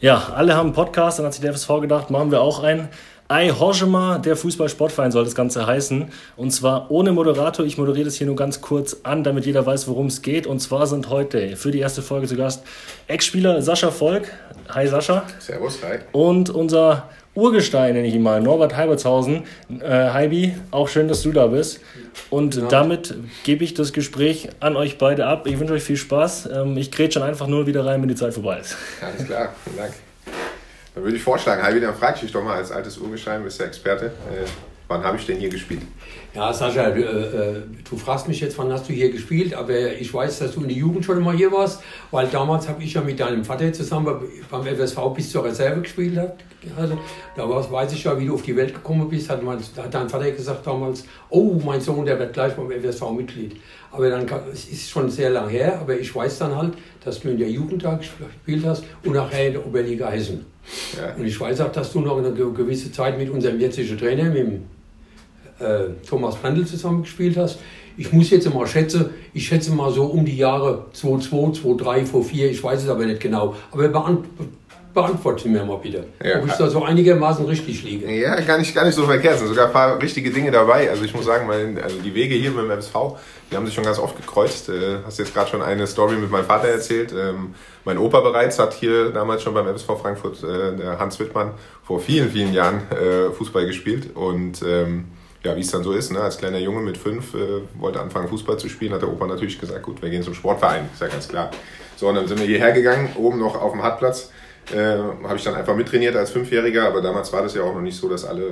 Ja, alle haben einen Podcast, dann hat sich der FSV gedacht, machen wir auch einen. Ei Horschema, der Fußball-Sportverein soll das Ganze heißen. Und zwar ohne Moderator. Ich moderiere das hier nur ganz kurz an, damit jeder weiß, worum es geht. Und zwar sind heute für die erste Folge zu Gast Ex-Spieler Sascha Volk. Hi Sascha. Servus, hi. Und unser Urgestein, nenne ich ihn mal, Norbert Heibertshausen. Äh, Heibi, auch schön, dass du da bist. Und ja. damit gebe ich das Gespräch an euch beide ab. Ich wünsche euch viel Spaß. Ähm, ich kriege schon einfach nur wieder rein, wenn die Zeit vorbei ist. Alles klar, vielen Dank. Dann würde ich vorschlagen, Heibi, dann frage ich dich doch mal als altes Urgestein, bist der Experte. Äh, wann habe ich denn hier gespielt? Ja, Sascha, du, äh, du, fragst mich jetzt, wann hast du hier gespielt, aber ich weiß, dass du in der Jugend schon mal hier warst, weil damals habe ich ja mit deinem Vater zusammen beim FSV bis zur Reserve gespielt. Also, da weiß ich ja, wie du auf die Welt gekommen bist. Hat, mein, hat dein Vater gesagt damals, oh, mein Sohn, der wird gleich beim FSV Mitglied. Aber dann, es ist schon sehr lang her, aber ich weiß dann halt, dass du in der Jugend da gespielt hast und nachher in der Oberliga Hessen. Ja. Und ich weiß auch, dass du noch eine gewisse Zeit mit unserem jetzigen Trainer, mit dem äh, Thomas Brandl zusammengespielt hast. Ich muss jetzt mal schätzen, ich schätze mal so um die Jahre 2002, 2003, 2004, ich weiß es aber nicht genau. Aber beantworte mir mal bitte, ja. ob ich da so einigermaßen richtig liege. Ja, gar nicht, gar nicht so verkehrt. sind sogar ein paar richtige Dinge dabei. Also ich muss sagen, mein, also die Wege hier dem MSV, die haben sich schon ganz oft gekreuzt. Äh, hast jetzt gerade schon eine Story mit meinem Vater erzählt. Ähm, mein Opa bereits hat hier damals schon beim MSV Frankfurt, äh, der Hans Wittmann, vor vielen, vielen Jahren äh, Fußball gespielt. Und ähm, ja, wie es dann so ist, ne? als kleiner Junge mit fünf äh, wollte anfangen Fußball zu spielen, hat der Opa natürlich gesagt, gut, wir gehen zum Sportverein, ist ja ganz klar. So, und dann sind wir hierher gegangen, oben noch auf dem Hartplatz äh, habe ich dann einfach mittrainiert als Fünfjähriger, aber damals war das ja auch noch nicht so, dass alle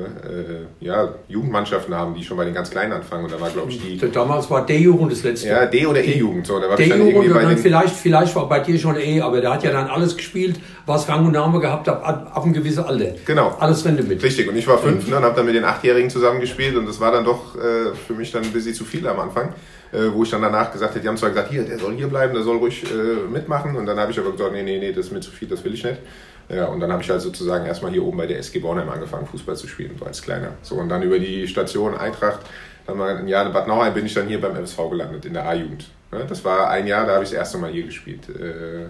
äh, ja, Jugendmannschaften haben, die schon bei den ganz Kleinen anfangen. Und da war, glaube ich, die. Damals war D-Jugend das letzte. Ja, D- oder E-Jugend. So, D-Jugend vielleicht, vielleicht war bei dir schon E, aber der hat ja dann alles gespielt, was Rang und Name gehabt hat, ab, ab einem gewissen Alter. Genau. Alles Rente mit. Richtig, und ich war fünf mhm. ne, und habe dann mit den Achtjährigen zusammengespielt und das war dann doch äh, für mich dann ein bisschen zu viel am Anfang äh, wo ich dann danach gesagt habe, die haben zwar gesagt, hier, der soll hier bleiben, der soll ruhig äh, mitmachen. Und dann habe ich aber gesagt, nee, nee, nee, das ist mir zu viel, das will ich nicht. Ja, und dann habe ich halt sozusagen erstmal hier oben bei der SG Bornheim angefangen, Fußball zu spielen, so als Kleiner. So, und dann über die Station Eintracht, dann mal ein Jahr in Bad Nauheim bin ich dann hier beim MSV gelandet, in der A-Jugend. Ja, das war ein Jahr, da habe ich das erste Mal hier gespielt. Äh,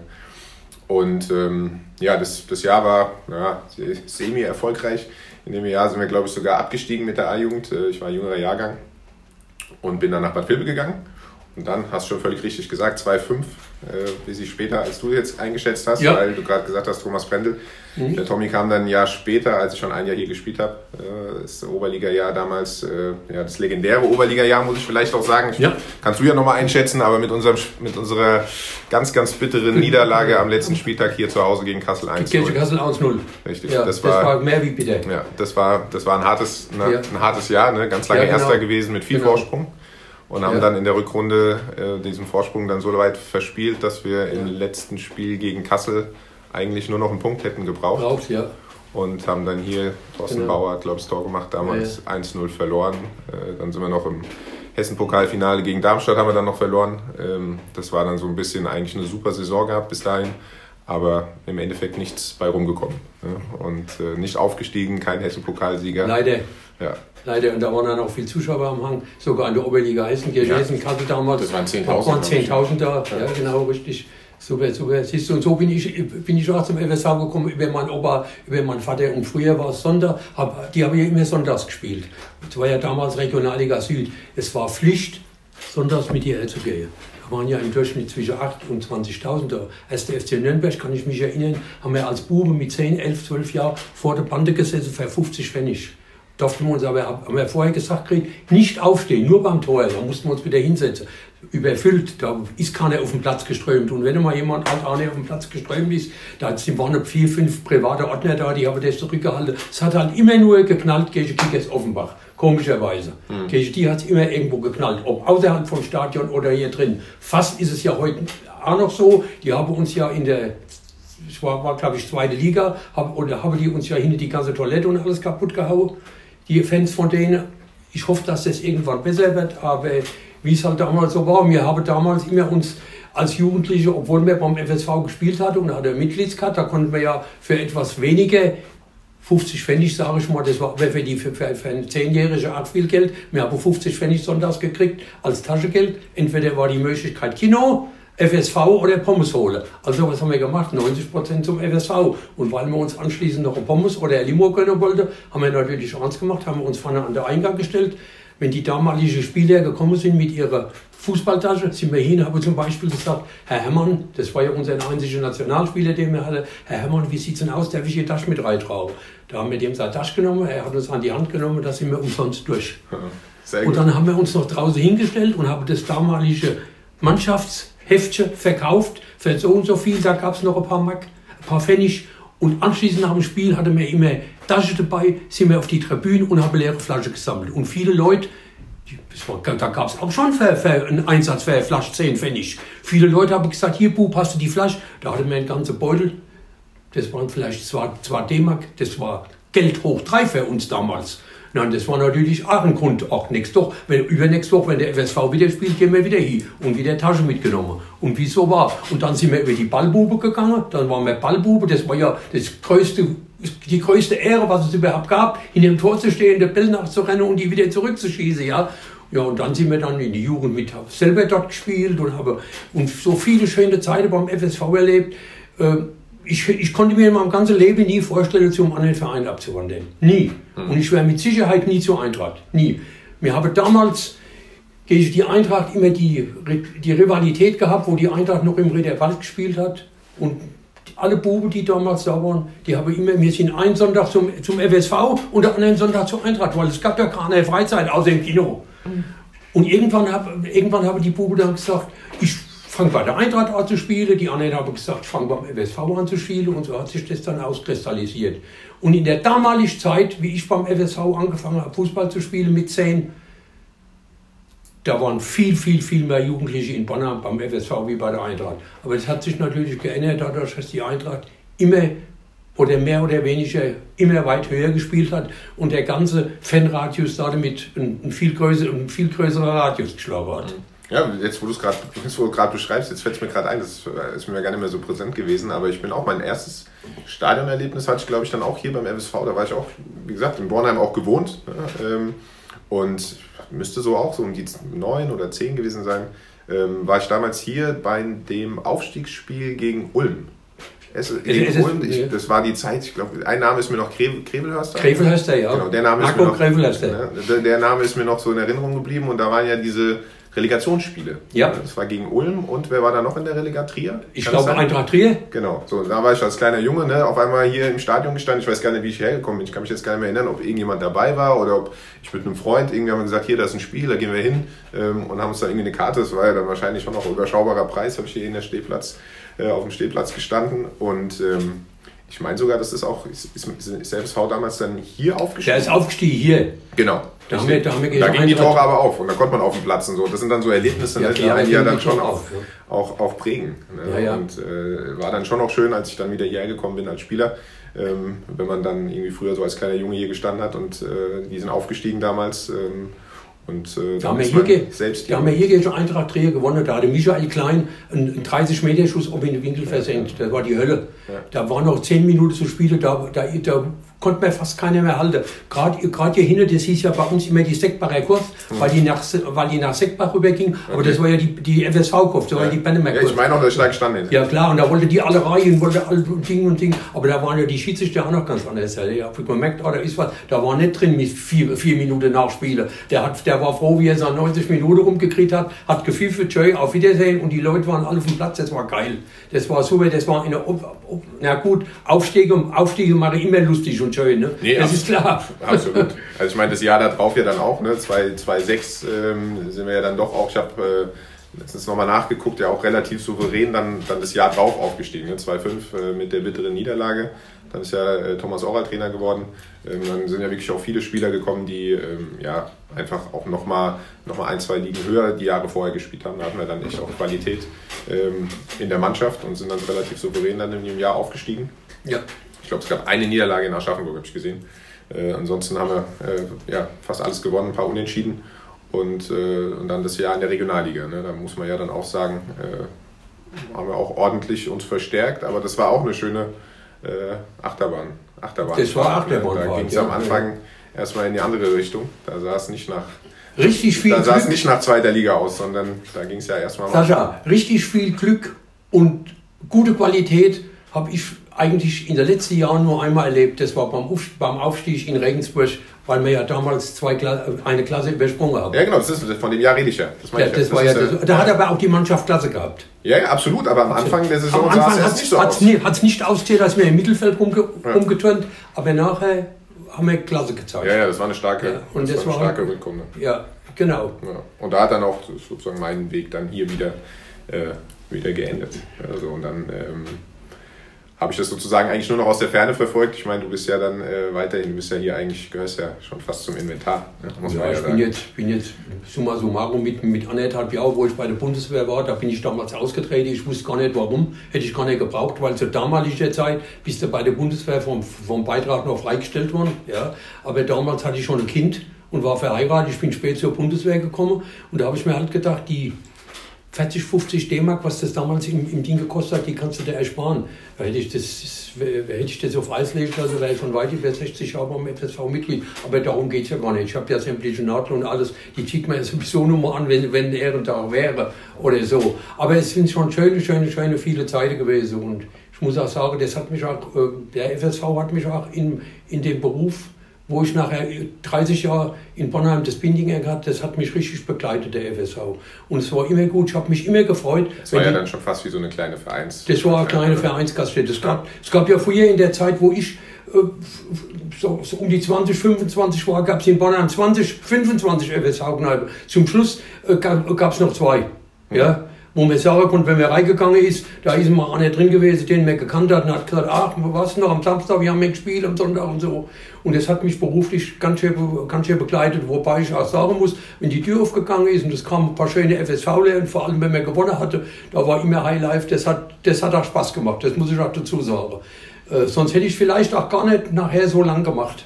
und ähm, ja, das, das Jahr war ja, semi-erfolgreich. In dem Jahr sind wir, glaube ich, sogar abgestiegen mit der A-Jugend. Äh, ich war jüngerer Jahrgang und bin dann nach Bad Vilbel gegangen. Und dann hast du schon völlig richtig gesagt, 2,5 äh, bis ich später, als du jetzt eingeschätzt hast, ja. weil du gerade gesagt hast, Thomas Brendel. Mhm. Der Tommy kam dann ein Jahr später, als ich schon ein Jahr hier gespielt habe. Äh, das Oberliga-Jahr damals, äh, ja, das legendäre Oberliga-Jahr, muss ich vielleicht auch sagen. Ja. Kannst du ja nochmal einschätzen, aber mit, unserem, mit unserer ganz, ganz bitteren Niederlage am letzten Spieltag hier zu Hause gegen Kassel 1 Gegen Kassel 1-0. Richtig. Ja, das, war, das, war, mehr wie bitter. Ja, das war, das war ein, hartes, ne, ein hartes Jahr, ne? ganz lange genau. Erster gewesen mit viel genau. Vorsprung und haben ja. dann in der Rückrunde äh, diesen Vorsprung dann so weit verspielt, dass wir im letzten Spiel gegen Kassel eigentlich nur noch einen Punkt hätten gebraucht. Braucht, ja. Und haben dann hier, Thorsten genau. Bauer hat, glaube ich, Tor gemacht, damals ja. 1-0 verloren. Äh, dann sind wir noch im Hessen-Pokalfinale gegen Darmstadt haben wir dann noch verloren. Ähm, das war dann so ein bisschen eigentlich eine super Saison gehabt bis dahin aber im Endeffekt nichts bei rumgekommen. Ne? Und äh, nicht aufgestiegen, kein Hessen-Pokalsieger. Leider. Ja. Leider, und da waren dann auch viele Zuschauer am Hang, sogar an der Oberliga Hessen, ja. Hessen, Kassel damals. Das waren 10.000. waren 10.000 da, ja. ja. genau, richtig. Super, super. Siehst du, und so bin ich, bin ich auch zum FSV gekommen über meinen Opa, über meinen Vater. Und früher war es Sonntag, hab, die haben ja immer sonntags gespielt. Das war ja damals Regionalliga Süd. Es war Pflicht, sonntags mit ihr zu gehen waren ja im Durchschnitt zwischen 8.000 und 20.000 da. Als der FC Nürnberg, kann ich mich erinnern, haben wir als Bube mit 10, 11, 12 Jahren vor der Bande gesessen für 50 Pfennig. Durften wir uns aber, haben wir vorher gesagt, kriegt, nicht aufstehen, nur beim Tor. Da mussten wir uns wieder hinsetzen. Überfüllt, da ist keiner auf dem Platz geströmt. Und wenn mal jemand halt auch nicht auf dem Platz geströmt ist, da waren noch vier, fünf private Ordner da, die haben das zurückgehalten. Es hat halt immer nur geknallt gegen Kickers Offenbach komischerweise. Mhm. Die hat es immer irgendwo geknallt, ob außerhalb vom Stadion oder hier drin. Fast ist es ja heute auch noch so. Die haben uns ja in der, es war, war glaube ich, zweite Liga, haben, oder haben die uns ja hinter die ganze Toilette und alles kaputt gehauen. Die Fans von denen. Ich hoffe, dass das irgendwann besser wird, aber wie es halt damals so war, wir haben damals immer uns als Jugendliche, obwohl wir beim FSV gespielt hatten und hatte Mitgliedskarte, da konnten wir ja für etwas weniger 50 Pfennig, sage ich mal, das war für, die, für, für, für ein Zehnjährige arg viel Geld. Wir haben 50 Pfennig sonntags gekriegt als Taschengeld. Entweder war die Möglichkeit Kino, FSV oder Pommes hole. Also was haben wir gemacht? 90% zum FSV. Und weil wir uns anschließend noch ein Pommes oder ein Limo gönnen wollten, haben wir natürlich ernst gemacht, haben wir uns vorne an den Eingang gestellt. Wenn die damaligen Spieler gekommen sind mit ihrer Fußballtasche, sind wir hin, haben zum Beispiel gesagt, Herr Herrmann, das war ja unser einziger Nationalspieler, den wir hatten, Herr Herrmann, wie sieht's denn aus, darf ich Ihre Tasche mit reintragen? Da haben wir dem seine Tasche genommen, er hat uns an die Hand genommen, da sind wir umsonst durch. Und dann haben wir uns noch draußen hingestellt und haben das damalige Mannschaftsheftchen verkauft für so und so viel, da gab es noch ein paar Mark, ein paar Pfennig und anschließend nach dem Spiel hatte mir immer Tasche dabei, sind wir auf die Tribüne und haben leere Flasche gesammelt. Und viele Leute, war, da gab es auch schon für, für einen Einsatz für eine Flasche 10 Pfennig. Viele Leute haben gesagt, hier Bub, hast du die Flasche? Da hatte mir ein ganzer Beutel. Das waren vielleicht zwar, zwar D-Mark, das war Geld hoch drei für uns damals. Nein, das war natürlich auch ein Grund. Auch nächste Woche, wenn, übernächste Woche, wenn der FSV wieder spielt, gehen wir wieder hin und wieder Tasche mitgenommen. Und wieso war? Und dann sind wir über die Ballbube gegangen. Dann waren wir Ballbube. Das war ja das größte, die größte Ehre, was es überhaupt gab, in dem Tor zu stehen, der Bälle nachzurennen und die wieder zurückzuschießen. Ja, ja, und dann sind wir dann in die Jugend mit, habe selber dort gespielt und habe und so viele schöne Zeiten beim FSV erlebt. Ähm, ich, ich konnte mir in meinem ganzen Leben nie vorstellen, zum anderen Verein abzuwandern. Nie. Mhm. Und ich wäre mit Sicherheit nie zur Eintracht. Nie. Wir haben damals gegen die Eintracht immer die, die Rivalität gehabt, wo die Eintracht noch im Ritterwald gespielt hat. Und alle Buben, die damals da waren, die haben immer, wir sind einen Sonntag zum, zum FSV und den anderen Sonntag zur Eintracht, weil es gab ja keine Freizeit außer im Kino. Mhm. Und irgendwann, hab, irgendwann haben die Buben dann gesagt, ich fange bei der Eintracht an zu spielen, die anderen haben gesagt, ich fange beim FSV an zu spielen und so hat sich das dann auskristallisiert. Und in der damaligen Zeit, wie ich beim FSV angefangen habe, Fußball zu spielen mit 10, da waren viel, viel, viel mehr Jugendliche in Bonn beim FSV wie bei der Eintracht. Aber das hat sich natürlich geändert, dadurch, dass die Eintracht immer oder mehr oder weniger immer weit höher gespielt hat und der ganze Fanradius damit ein, viel, größer, ein viel größerer Radius geschlagen hat. Mhm. Ja, jetzt wo du es gerade beschreibst, jetzt fällt es mir gerade ein, das ist mir gar nicht mehr so präsent gewesen, aber ich bin auch, mein erstes Stadionerlebnis hatte ich, glaube ich, dann auch hier beim MSV, da war ich auch, wie gesagt, in Bornheim auch gewohnt ne, und müsste so auch so um die neun oder zehn gewesen sein, ähm, war ich damals hier bei dem Aufstiegsspiel gegen Ulm. Es, Ulm, ich, das war die Zeit, ich glaube, ein Name ist mir noch Krevelhörster. Krevelhörster, ja. Genau, der Name, ist mir noch, ne, der, der Name ist mir noch so in Erinnerung geblieben und da waren ja diese Relegationsspiele. Ja. Das war gegen Ulm und wer war da noch in der? Trier? Ich glaube Eintracht Trier. Genau, so da war ich als kleiner Junge, ne, auf einmal hier im Stadion gestanden. Ich weiß gar nicht, wie ich hergekommen bin. Ich kann mich jetzt gar nicht mehr erinnern, ob irgendjemand dabei war oder ob ich mit einem Freund irgendwie haben wir gesagt, hier, da ist ein Spiel, da gehen wir hin ähm, und haben uns da irgendwie eine Karte. Das war ja dann wahrscheinlich schon noch ein überschaubarer Preis, habe ich hier in der Stehplatz, äh, auf dem Stehplatz gestanden und ähm, ich meine sogar, dass das auch, ist, ist, ist FSV damals dann hier aufgestiegen? Der ist aufgestiegen hier. Genau. Da, haben wir, da, haben wir da gingen die Tore aber auf und da konnte man auf dem Platz und so. Das sind dann so Erlebnisse, ja, ne, die einen ja dann schon auch, auch, auch prägen. Ne? Ja, ja. Und äh, war dann schon auch schön, als ich dann wieder hierher gekommen bin als Spieler, ähm, wenn man dann irgendwie früher so als kleiner Junge hier gestanden hat und äh, die sind aufgestiegen damals. Ähm, und äh, da haben wir hier, selbst da haben wir hier gegen Eintracht Trier gewonnen. Da hatte Michael Klein einen 30-Meter-Schuss ob in den Winkel versenkt. Das war die Hölle. Ja. Da waren noch 10 Minuten zu spielen. Da, da, da konnte mir fast keiner mehr halten. Gerade, gerade hier hinten, das hieß ja bei uns immer die Seckbacher Kurve, mhm. weil, die nach, weil die nach Seckbach rüberging. Okay. Aber das war ja die, die FSV-Kurve, das war ja die Bennemer Ja, ich meine auch, dass ich da gestanden Ja klar, und da wollte die alle rein, wollte alle Ding und Ding. Aber da waren ja die Schiedsrichter auch noch ganz anders. Ja, habe gemerkt, oh, da ist was, da war nicht drin mit vier, vier Minuten Nachspielen. Der, hat, der war froh, wie er seine 90 Minuten rumgekriegt hat, hat gefühlt für Joy, auf Wiedersehen und die Leute waren alle auf dem Platz, das war geil. Das war super, das war in der, na gut, Aufstiege, Aufstiege mache ich immer lustig und schön, ne? Nee, das ist klar. Absolut. Also ich meine, das Jahr darauf ja dann auch, ne? 2006 ähm, sind wir ja dann doch auch, ich habe äh, letztens nochmal nachgeguckt, ja auch relativ souverän dann, dann das Jahr drauf aufgestiegen, ne? 2-5 äh, mit der bitteren Niederlage. Dann ist ja äh, Thomas Oral Trainer geworden. Ähm, dann sind ja wirklich auch viele Spieler gekommen, die ähm, ja einfach auch nochmal noch mal ein, zwei Ligen höher die Jahre vorher gespielt haben. Da hatten wir dann echt auch Qualität ähm, in der Mannschaft und sind dann relativ souverän dann in dem Jahr aufgestiegen. Ja. Ich glaube, es gab eine Niederlage in Aschaffenburg, habe ich gesehen. Äh, ansonsten haben wir äh, ja, fast alles gewonnen, ein paar Unentschieden. Und, äh, und dann das Jahr in der Regionalliga. Ne? Da muss man ja dann auch sagen, äh, haben wir auch ordentlich uns verstärkt. Aber das war auch eine schöne äh, Achterbahn. Achterbahn. Das war Achterbahn. Da ging es am Anfang ja. erstmal in die andere Richtung. Da sah es nicht nach richtig viel Da sah es nicht nach zweiter Liga aus, sondern da ging es ja erstmal Sascha, richtig viel Glück und gute Qualität habe ich eigentlich in den letzten Jahren nur einmal erlebt. Das war beim, Auf, beim Aufstieg in Regensburg, weil wir ja damals zwei Kla eine Klasse übersprungen haben. Ja, genau, das ist, von dem Jahr rede ich ja. Das Ja, ich das war ja, das, da hat aber auch die Mannschaft Klasse gehabt. ja, ja, absolut, aber am Anfang der Saison sah es hat nicht so aus. es nicht, ausgesehen, als wir im Mittelfeld rumge rumgeturnt, aber nachher haben wir Klasse gezeigt. Ja, ja, das war eine starke, Ja, und das das war eine starke Rückrunde. Ja, genau. Ja. Und da hat dann auch sozusagen mein Weg dann hier wieder, äh, wieder geendet. Also, und dann ähm, habe ich das sozusagen eigentlich nur noch aus der Ferne verfolgt. Ich meine, du bist ja dann äh, weiterhin, du bist ja hier eigentlich, gehörst ja schon fast zum Inventar, ne? muss man Ja, ja ich bin jetzt, bin jetzt summa summarum mit, mit anderthalb Jahren, wo ich bei der Bundeswehr war, da bin ich damals ausgetreten. Ich wusste gar nicht warum, hätte ich gar nicht gebraucht, weil zur damaligen Zeit bist du bei der Bundeswehr vom, vom Beitrag noch freigestellt worden. Ja. Aber damals hatte ich schon ein Kind und war verheiratet. Ich bin spät zur Bundeswehr gekommen und da habe ich mir halt gedacht, die 40, 50 D-Mark, was das damals im, im Ding gekostet hat, die kannst du dir ersparen. Da hätte ich das, hätte ich das auf Eis legen lassen, wäre ich schon weit über 60 Jahre beim FSV-Mitglied. Aber darum geht es ja gar nicht. Ich habe ja sämtliche Nadeln und alles, die zieht man ja sowieso nur mal an, wenn, wenn der Ehrentag wäre oder so. Aber es sind schon schöne, schöne, schöne viele Zeiten gewesen. Und ich muss auch sagen, das hat mich auch, äh, der FSV hat mich auch in, in dem Beruf wo ich nachher 30 Jahre in Bonheim das Bindinger gehabt, das hat mich richtig begleitet, der FSV. Und es war immer gut, ich habe mich immer gefreut. Das war ja dann schon fast wie so eine kleine Vereins. das war eine kleine Vereinsgaststätte. Es gab, es gab ja früher in der Zeit, wo ich äh, so, so um die 20, 25 war, gab es in Bonn 20, 25 FSV-Kneipen. Zum Schluss äh, gab es noch zwei. Ja? Wo man sagen konnte, wenn man reingegangen ist, da ist mal einer drin gewesen, den man gekannt hat und hat gesagt, ach, was noch am Samstag, wir haben ein gespielt am Sonntag und so. Und das hat mich beruflich ganz schön, ganz schön begleitet, wobei ich auch sagen muss, wenn die Tür aufgegangen ist und es kamen ein paar schöne FSV-Leute, und vor allem wenn man gewonnen hatte, da war immer Highlife, das hat, das hat auch Spaß gemacht, das muss ich auch dazu sagen. Äh, sonst hätte ich vielleicht auch gar nicht nachher so lang gemacht.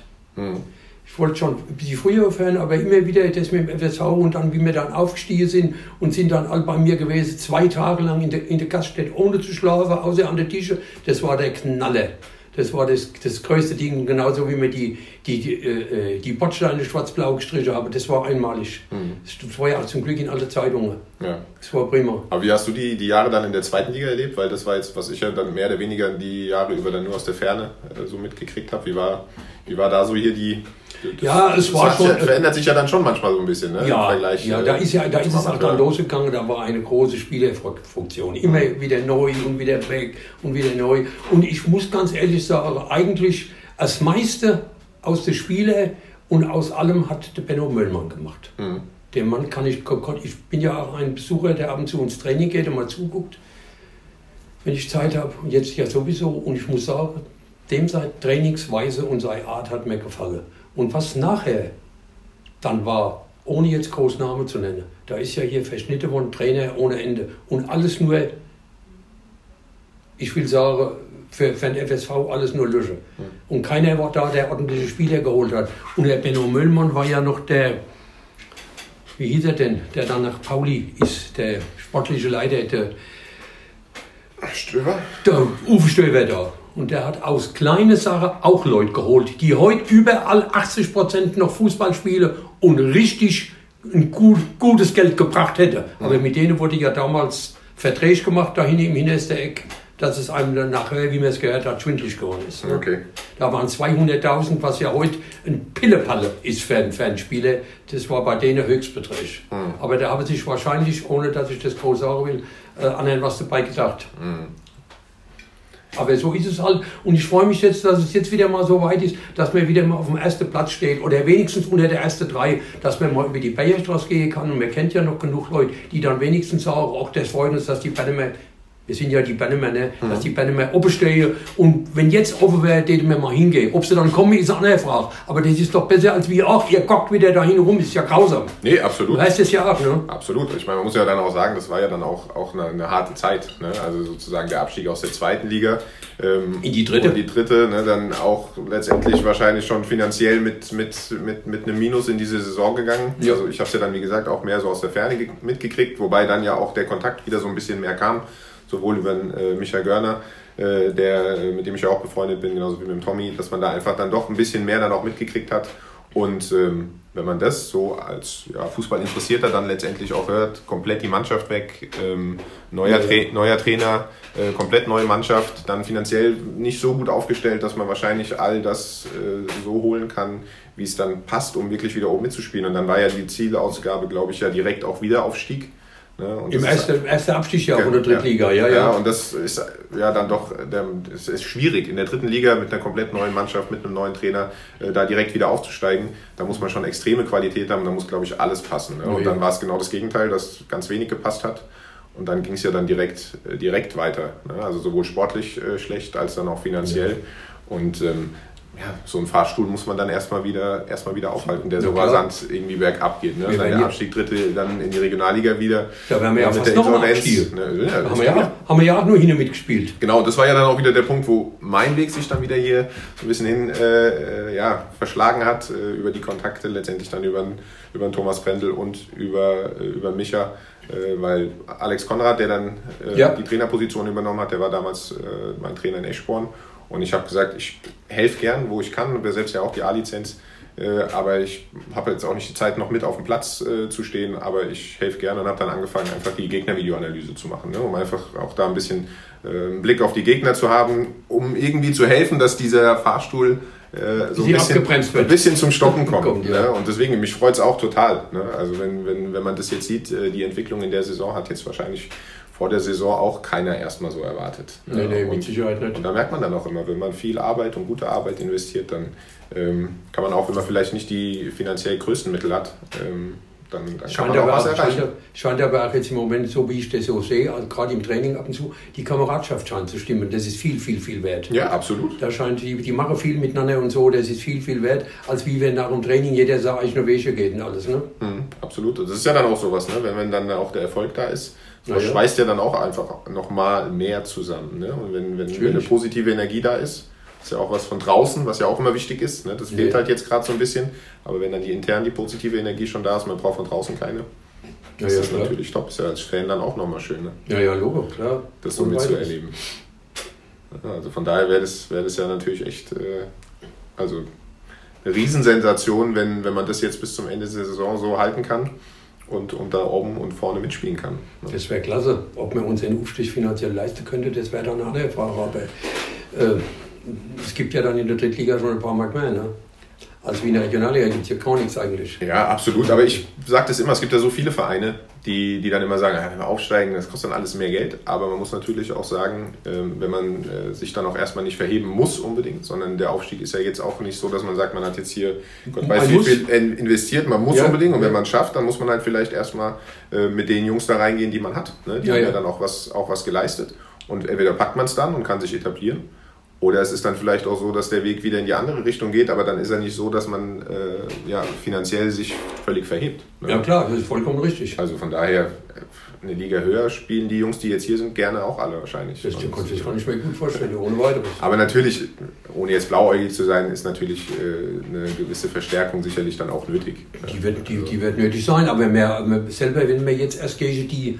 Ich wollte schon ein bisschen früher aufhören, aber immer wieder das mit dem FSV und dann, wie wir dann aufgestiegen sind und sind dann all bei mir gewesen, zwei Tage lang in der, in der Gaststätte ohne zu schlafen, außer an der Tische. Das war der Knalle. Das war das, das größte Ding, genauso wie wir die, die, die, äh, die Bordsteine schwarz-blau gestrichen haben. Das war einmalig. Das war ja auch zum Glück in alle Zeitungen. Ja. Das war prima. Aber wie hast du die, die Jahre dann in der zweiten Liga erlebt? Weil das war jetzt, was ich ja dann mehr oder weniger die Jahre über dann nur aus der Ferne äh, so mitgekriegt habe. Wie war, wie war da so hier die. Das, Ja, es das war schon- Ja, verändert sich ja dann schon manchmal so ein bisschen, ne? Im Ja, Vergleich, ja äh, da ist ja, da ist es auch dann losgegangen, da war eine große Spielerfunktion. Immer wieder neu und wieder weg und wieder neu. Und ich muss ganz ehrlich sagen, eigentlich das meiste aus den Spielen und aus allem hat der Benno Möllmann gemacht. Der Mann kann ich, ich bin ja auch ein Besucher, der ab und zu ins Training geht und mal zuguckt, wenn ich Zeit habe. Und jetzt ja sowieso. Und ich muss sagen, dem seine Trainingsweise und seine Art hat mir gefallen. Und was nachher dann war, ohne jetzt Großnamen zu nennen, da ist ja hier verschnitten worden, Trainer ohne Ende. Und alles nur, ich will sagen, für, für den FSV alles nur Lösche. Und keiner war da, der ordentliche Spieler geholt hat. Und der Benno Möllmann war ja noch der, wie hieß er denn, der dann nach Pauli ist, der sportliche Leiter, der, Stöber? der Uwe Stöber da. Und der hat aus kleinen Sachen auch Leute geholt, die heute überall 80 Prozent noch Fußball spielen und richtig ein gut, gutes Geld gebracht hätte. Aber mit denen wurde ja damals Verträge gemacht, da hinten im hintersten Eck, dass es einem dann nachher, wie man es gehört hat, schwindlig geworden ist. ne? Okay. Da waren 200.000, was ja heute ein Pillepalle ist für einen, für einen Spieler. Das war bei denen Höchstbeträge. Aber da haben sich wahrscheinlich, ohne dass ich das groß sagen will, äh, anderen was dabei gedacht. Aber so ist es halt. Und ich freue mich jetzt, dass es jetzt wieder mal so weit ist, dass man wieder mal auf dem ersten Platz steht oder wenigstens unter der ersten drei, dass man mal über die Bayerstraße gehen kann. Und man kennt ja noch genug Leute, die dann wenigstens auch das freut uns, dass die Panama, wir sind ja die Panama, ne? dass die Panama oben stehen. Und wenn jetzt offen wäre, täten wir mal hingehen. Ob sie dann kommen, ist eine andere Frage. Aber das ist doch besser als wie, ach, ihr guckt wieder dahin rum, ist ja grausam. Nee, absolut. Du weißt es ja auch, ne? Absolut. Ich meine, man muss ja dann auch sagen, das war ja dann auch, auch eine, eine harte Zeit. Ne? Also sozusagen der Abstieg aus der zweiten Liga. Ähm, In die dritte. In die dritte, ne? dann auch letztendlich wahrscheinlich schon finanziell mit, mit, mit, mit einem Minus in diese Saison gegangen. Ja. Also ich habe es ja dann, wie gesagt, auch mehr so aus der Ferne ge- mitgekriegt, wobei dann ja auch der Kontakt wieder so ein bisschen mehr kam. Sowohl über äh, Michael Görner, äh, der, äh, mit dem ich ja auch befreundet bin, genauso wie mit dem Tommy, dass man da einfach dann doch ein bisschen mehr dann auch mitgekriegt hat. Und ähm, wenn man das so als ja, Fußballinteressierter dann letztendlich auch hört, komplett die Mannschaft weg, ähm, neuer, Tra neuer Trainer, äh, komplett neue Mannschaft, dann finanziell nicht so gut aufgestellt, dass man wahrscheinlich all das äh, so holen kann, wie es dann passt, um wirklich wieder oben mitzuspielen. Und dann war ja die Zielausgabe, glaube ich, ja direkt auch Wiederaufstieg. Ne? Im ersten, ersten Abstiegsjahr von der Drittliga, ja, ja, ja. und das ist ja dann doch, es ist schwierig in der dritten Liga mit einer komplett neuen Mannschaft, mit einem neuen Trainer, äh, da direkt wieder aufzusteigen. Da muss man schon extreme Qualität haben, da muss, glaube ich, alles passen. Ne? Oh, und dann war es genau das Gegenteil, dass ganz wenig gepasst hat. Und dann ging es ja dann direkt, äh, direkt weiter. Ne? Also sowohl sportlich äh, schlecht als dann auch finanziell. Und ähm, ja, so ein Fahrstuhl muss man dann erstmal wieder, erstmal wieder aufhalten, der so rasant irgendwie bergab geht. Ne? Dann der Abstieg dritte, dann in die Regionalliga wieder. Wären wir ja fast noch im Abstieg. Ne? Ja, haben, wir ja, haben wir ja auch nur hin mitgespielt. Genau, das war ja dann auch wieder der Punkt, wo mein Weg sich dann wieder hier so ein bisschen hin äh, äh ja, verschlagen hat, äh, über die Kontakte, letztendlich dann über, über den Thomas Pendel und über, äh, über Micha. Äh, weil Alex Konrad, der dann äh, ja. die Trainerposition übernommen hat, der war damals mein Trainer in Eschborn. Und ich habe gesagt, ich helfe gern, wo ich kann. Wir selbst ja auch die A-Lizenz. Äh, aber ich habe jetzt auch nicht die Zeit, noch mit auf dem Platz äh, zu stehen. Aber ich helfe gerne und habe dann angefangen, einfach die Gegnervideoanalyse zu machen. Ne? Um einfach auch da ein bisschen äh, einen Blick auf die Gegner zu haben, um irgendwie zu helfen, dass dieser Fahrstuhl äh, so ein bisschen, ein bisschen, zum Stocken kommt. kommt ja. ne? Und deswegen, mich freut es auch total. Ne? Also wenn, wenn, wenn man das jetzt sieht, äh, die Entwicklung in der Saison hat jetzt wahrscheinlich vor der Saison auch keiner erstmal so erwartet. Nee, nee, mit Sicherheit nicht. Und da merkt man dann auch immer, wenn man viel Arbeit und gute Arbeit investiert, dann ähm, kann man auch, wenn man vielleicht nicht die finanziell größten Mittel hat, ähm, dann, dann kann man auch was erreichen. Scheint aber auch jetzt im Moment, so wie ich das so sehe, also gerade im Training ab und zu, die Kameradschaft scheint zu stimmen. Das ist viel, viel, viel wert. Ja, absolut. Da scheint, die, die machen viel miteinander und so, das ist viel, viel wert, als wie wenn nach dem Training jeder sagt, ich nur Wege geht und alles. Ne? Mhm, absolut. Das ist ja dann auch sowas, ne? wenn, wenn dann auch der Erfolg da ist das ja, schweißt ja dann auch einfach nochmal mehr zusammen. Ne? Und wenn, wenn, wenn, eine positive Energie da ist, ist ja auch was von draußen, was ja auch immer wichtig ist. Ne? Das fehlt ja. halt jetzt gerade so ein bisschen. Aber wenn dann die intern die positive Energie schon da ist, man braucht von draußen keine. Das ist natürlich top. Ist ja als Fan dann auch nochmal schön. Ne? Ja, ja, Logo, klar. Das so mitzuerleben. Also von daher wäre das, wär das ja natürlich echt äh, also eine Riesensensation, wenn, wenn man das jetzt bis zum Ende der Saison so halten kann und, und da oben und vorne mitspielen kann. Ne? Das wäre klasse. Ob man uns den Aufstieg finanziell leisten könnte, das wäre dann andere Frage. Aber äh, es gibt ja dann in der Drittliga schon ein paar Mark mehr. Ne? Also wie in der Regionalliga gibt es ja gar nichts eigentlich. Ja, absolut. Aber ich sage das immer, es gibt ja so viele Vereine, die, die dann immer sagen, wenn wir aufsteigen, das kostet dann alles mehr Geld. Aber man muss natürlich auch sagen, ähm, wenn man äh, sich dann auch erstmal nicht verheben muss unbedingt, sondern der Aufstieg ist ja jetzt auch nicht so, dass man sagt, man hat jetzt hier Gott weiß wie viel investiert, man muss ja, unbedingt. Und wenn man es schafft, dann muss man halt vielleicht erstmal äh, mit den Jungs da reingehen, die man hat. Ne? Die ja, haben ja, ja dann auch was, auch was geleistet. Und entweder packt man es dann und kann sich etablieren oder es ist dann vielleicht auch so, dass der Weg wieder in die andere Richtung geht, aber dann ist er nicht so, dass man äh, ja, finanziell sich völlig verhebt. Ne? Ja klar, das ist vollkommen richtig. Also von daher, äh, eine Liga höher spielen die Jungs, die jetzt hier sind, gerne auch alle wahrscheinlich. Das, das kann ich mir gut vorstellen, ohne weiteres. Aber natürlich, ohne jetzt blauäugig zu sein, ist natürlich äh, eine gewisse Verstärkung sicherlich dann auch nötig. Die wird, die, die wird nötig sein, aber mehr, selber, wenn wir jetzt erst gegen die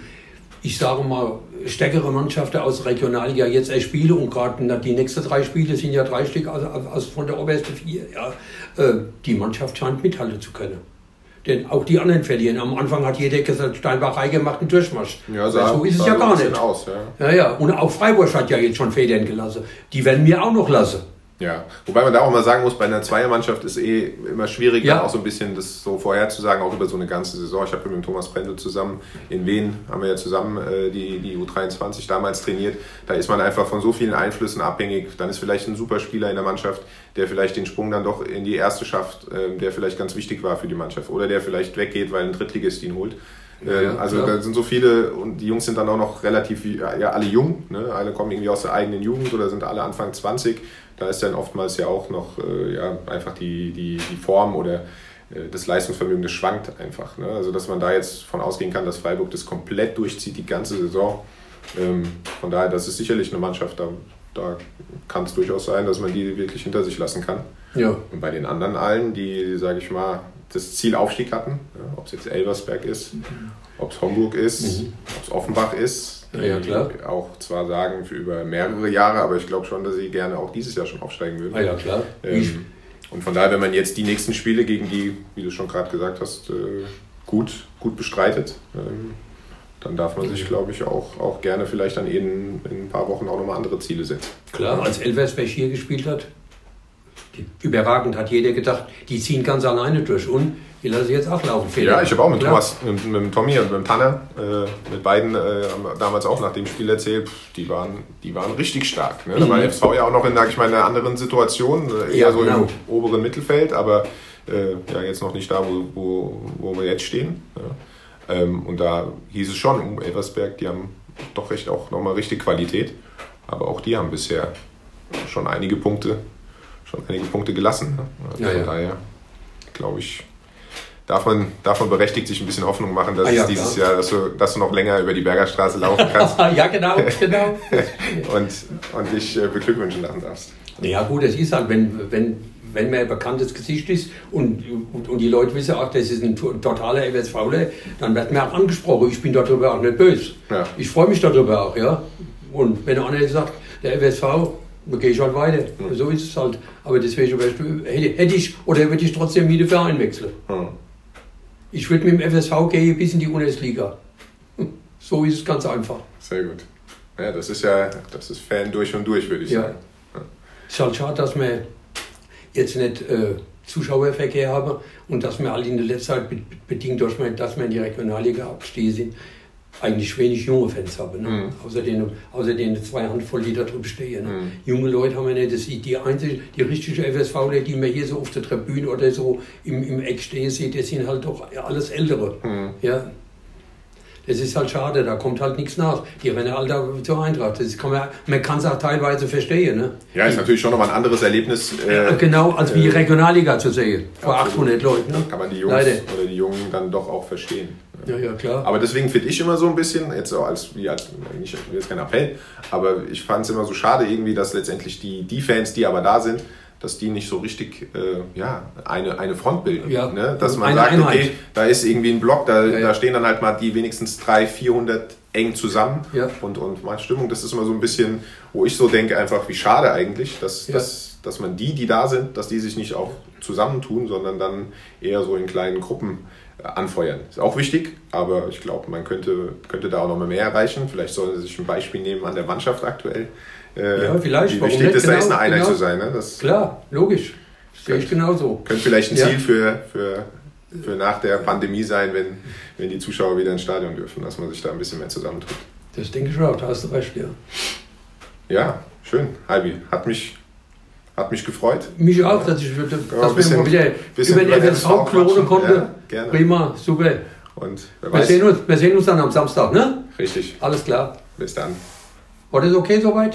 ich sage mal, stärkere Mannschaften aus Regionalliga jetzt spielen und gerade die nächsten drei Spiele sind ja drei Stück aus, aus von der obersten vier. Ja, äh, die Mannschaft scheint mithalten zu können. Denn auch die anderen verlieren. Am Anfang hat jeder gesagt, Steinbach gemacht einen Durchmarsch. Ja, sah, so ist es ja gar nicht. Aus, ja. ja. Ja, Und auch Freiburg hat ja jetzt schon Federn gelassen. Die werden mir auch noch lassen. Ja, wobei man da auch mal sagen muss, bei einer Zweiermannschaft ist eh immer schwierig, ja. auch so ein bisschen das so vorherzusagen, auch über so eine ganze Saison. Ich habe mit dem Thomas Brendel zusammen in Wien, haben wir ja zusammen äh, die, die U23 damals trainiert. Da ist man einfach von so vielen Einflüssen abhängig. Dann ist vielleicht ein Superspieler in der Mannschaft, der vielleicht den Sprung dann doch in die erste schafft, äh, der vielleicht ganz wichtig war für die Mannschaft. Oder der vielleicht weggeht, weil ein Drittligist ihn holt. Ja, ähm, also klar. da sind so viele und die Jungs sind dann auch noch relativ, ja alle jung, ne? alle kommen irgendwie aus der eigenen Jugend oder sind alle Anfang 20 da ist dann oftmals ja auch noch äh, ja, einfach die, die, die Form oder äh, das Leistungsvermögen, das schwankt einfach. Ne? Also dass man da jetzt von ausgehen kann, dass Freiburg das komplett durchzieht, die ganze Saison. Ähm, von daher, das ist sicherlich eine Mannschaft, da, da kann es durchaus sein, dass man die wirklich hinter sich lassen kann. Ja. Und bei den anderen allen, die, die sage ich mal, das Ziel Aufstieg hatten, ja, ob es jetzt Elversberg ist, ob es Homburg ist, mhm. ob es Offenbach ist, ja, klar. auch zwar sagen für über mehrere Jahre, aber ich glaube schon, dass sie gerne auch dieses Jahr schon aufsteigen würden. Ah, ja, klar. Ähm, und von daher, wenn man jetzt die nächsten Spiele gegen die, wie du schon gerade gesagt hast, äh, gut, gut bestreitet, ähm, dann darf man sich, glaube ich, auch, auch gerne vielleicht dann in, in ein paar Wochen auch nochmal andere Ziele setzen. Klar, als Elversberg hier gespielt hat, überragend hat jeder gedacht, die ziehen ganz alleine durch und die lassen jetzt auch laufen. Fehler. Ja, ich habe auch mit, Thomas, mit, mit, Tommy und mit Tanner, äh, mit beiden äh, damals auch nach dem Spiel erzählt, die waren, die waren richtig stark. Ne? Da war mhm. FSV ja auch noch in, ich mal, einer anderen Situation, äh, eher ja, so genau. im oberen Mittelfeld, aber äh, ja, jetzt noch nicht da, wo, wo, wo wir jetzt stehen. Ja. Ähm, und da hieß es schon, um Elversberg, die haben doch recht auch nochmal richtig Qualität, aber auch die haben bisher schon einige Punkte, schon einige Punkte gelassen. Ne? Also ja, von daher glaube ich, darf man, darf man berechtigt sich ein bisschen Hoffnung machen, dass ah, ja, dieses klar. Jahr, dass du, dass du noch länger über die Bergerstraße laufen kannst. ja, genau, genau. und, und dich äh, beglückwünschen lassen darfst. Ja gut, es ist halt, wenn, wenn, wenn man ein bekanntes Gesicht ist und, und, und die Leute wissen auch, das ist ein totaler EWSVler, dann wird mir auch angesprochen. Ich bin darüber auch nicht böse. Ja. Ich freue mich darüber auch, ja. Und wenn einer sagt, der EWSV, dann gehe ich halt weiter. Mhm. So ist es halt. Aber deswegen hätte ich oder würde ich trotzdem wieder Verein wechseln. Mhm. Ich würde mit dem FSV gehen bis in die Bundesliga. So ist es ganz einfach. Sehr gut. Ja, das ist ja, das ist Fan durch und durch, würde ich ja. sagen. Ja. Es ist halt schade, dass wir jetzt nicht äh, Zuschauerverkehr haben und dass wir alle in der letzten Zeit bedingt, wir, dass wir in die Regionalliga abgestiegen sind, eigentlich wenig junge Fans haben. Ne? Mhm. Außer, den, außer den zwei Handvoll, die da drüben stehen. Ne? Mhm. Junge Leute haben wir nicht. Das ist die einzige, die richtige FSV, die man hier so auf der Tribüne oder so im, im Eck stehen sieht, das sind halt doch alles Ältere. Mhm. Ja? Das ist halt schade, da kommt halt nichts nach. Die rennen alle da zur Eintracht. Das kann man man kann es auch teilweise verstehen. Ne? Ja, ist natürlich schon nochmal ein anderes Erlebnis. Äh, genau, als wie äh, Regionalliga zu sehen. Vor absolut. 800 Leuten. Ne? Kann man die Jungs Leider. oder die Jungen dann doch auch verstehen. Ja, ja, klar. Aber deswegen finde ich immer so ein bisschen, jetzt auch als, wie als nicht, jetzt kein Appell, aber ich fand es immer so schade irgendwie, dass letztendlich die, die Fans, die aber da sind, dass die nicht so richtig äh, ja, eine, eine Front bilden. Ja, ne? Dass man sagt, Einheit. okay, da ist irgendwie ein Block, da, ja, ja. da stehen dann halt mal die wenigstens 300, 400 eng zusammen ja. und, und meine Stimmung, das ist immer so ein bisschen, wo ich so denke, einfach wie schade eigentlich, dass, dass, dass man die, die da sind, dass die sich nicht auch zusammentun, sondern dann eher so in kleinen Gruppen anfeuern. Ist auch wichtig, aber ich glaube, man könnte, könnte da auch noch mal mehr erreichen. Vielleicht sollen sie sich ein Beispiel nehmen an der Mannschaft aktuell. Äh, ja, vielleicht. Wie wichtig es genau, da ist, eine Einheit genau. zu sein. Ne? Das Klar, logisch. Sehe ich genauso. Könnte vielleicht ein ja. Ziel für, für, für nach der Pandemie sein, wenn, wenn die Zuschauer wieder ins Stadion dürfen, dass man sich da ein bisschen mehr zusammentut. Das denke ich auch, da hast du recht, ja. Ja, schön. Halbi, hat mich hat mich gefreut. Mich auch, dass ich dass bisschen, wir wieder über den FSV klonen konnte. Ja, Prima, super. Und wir, sehen uns, wir sehen uns dann am Samstag, ne? Richtig. Alles klar. Bis dann. War das okay soweit?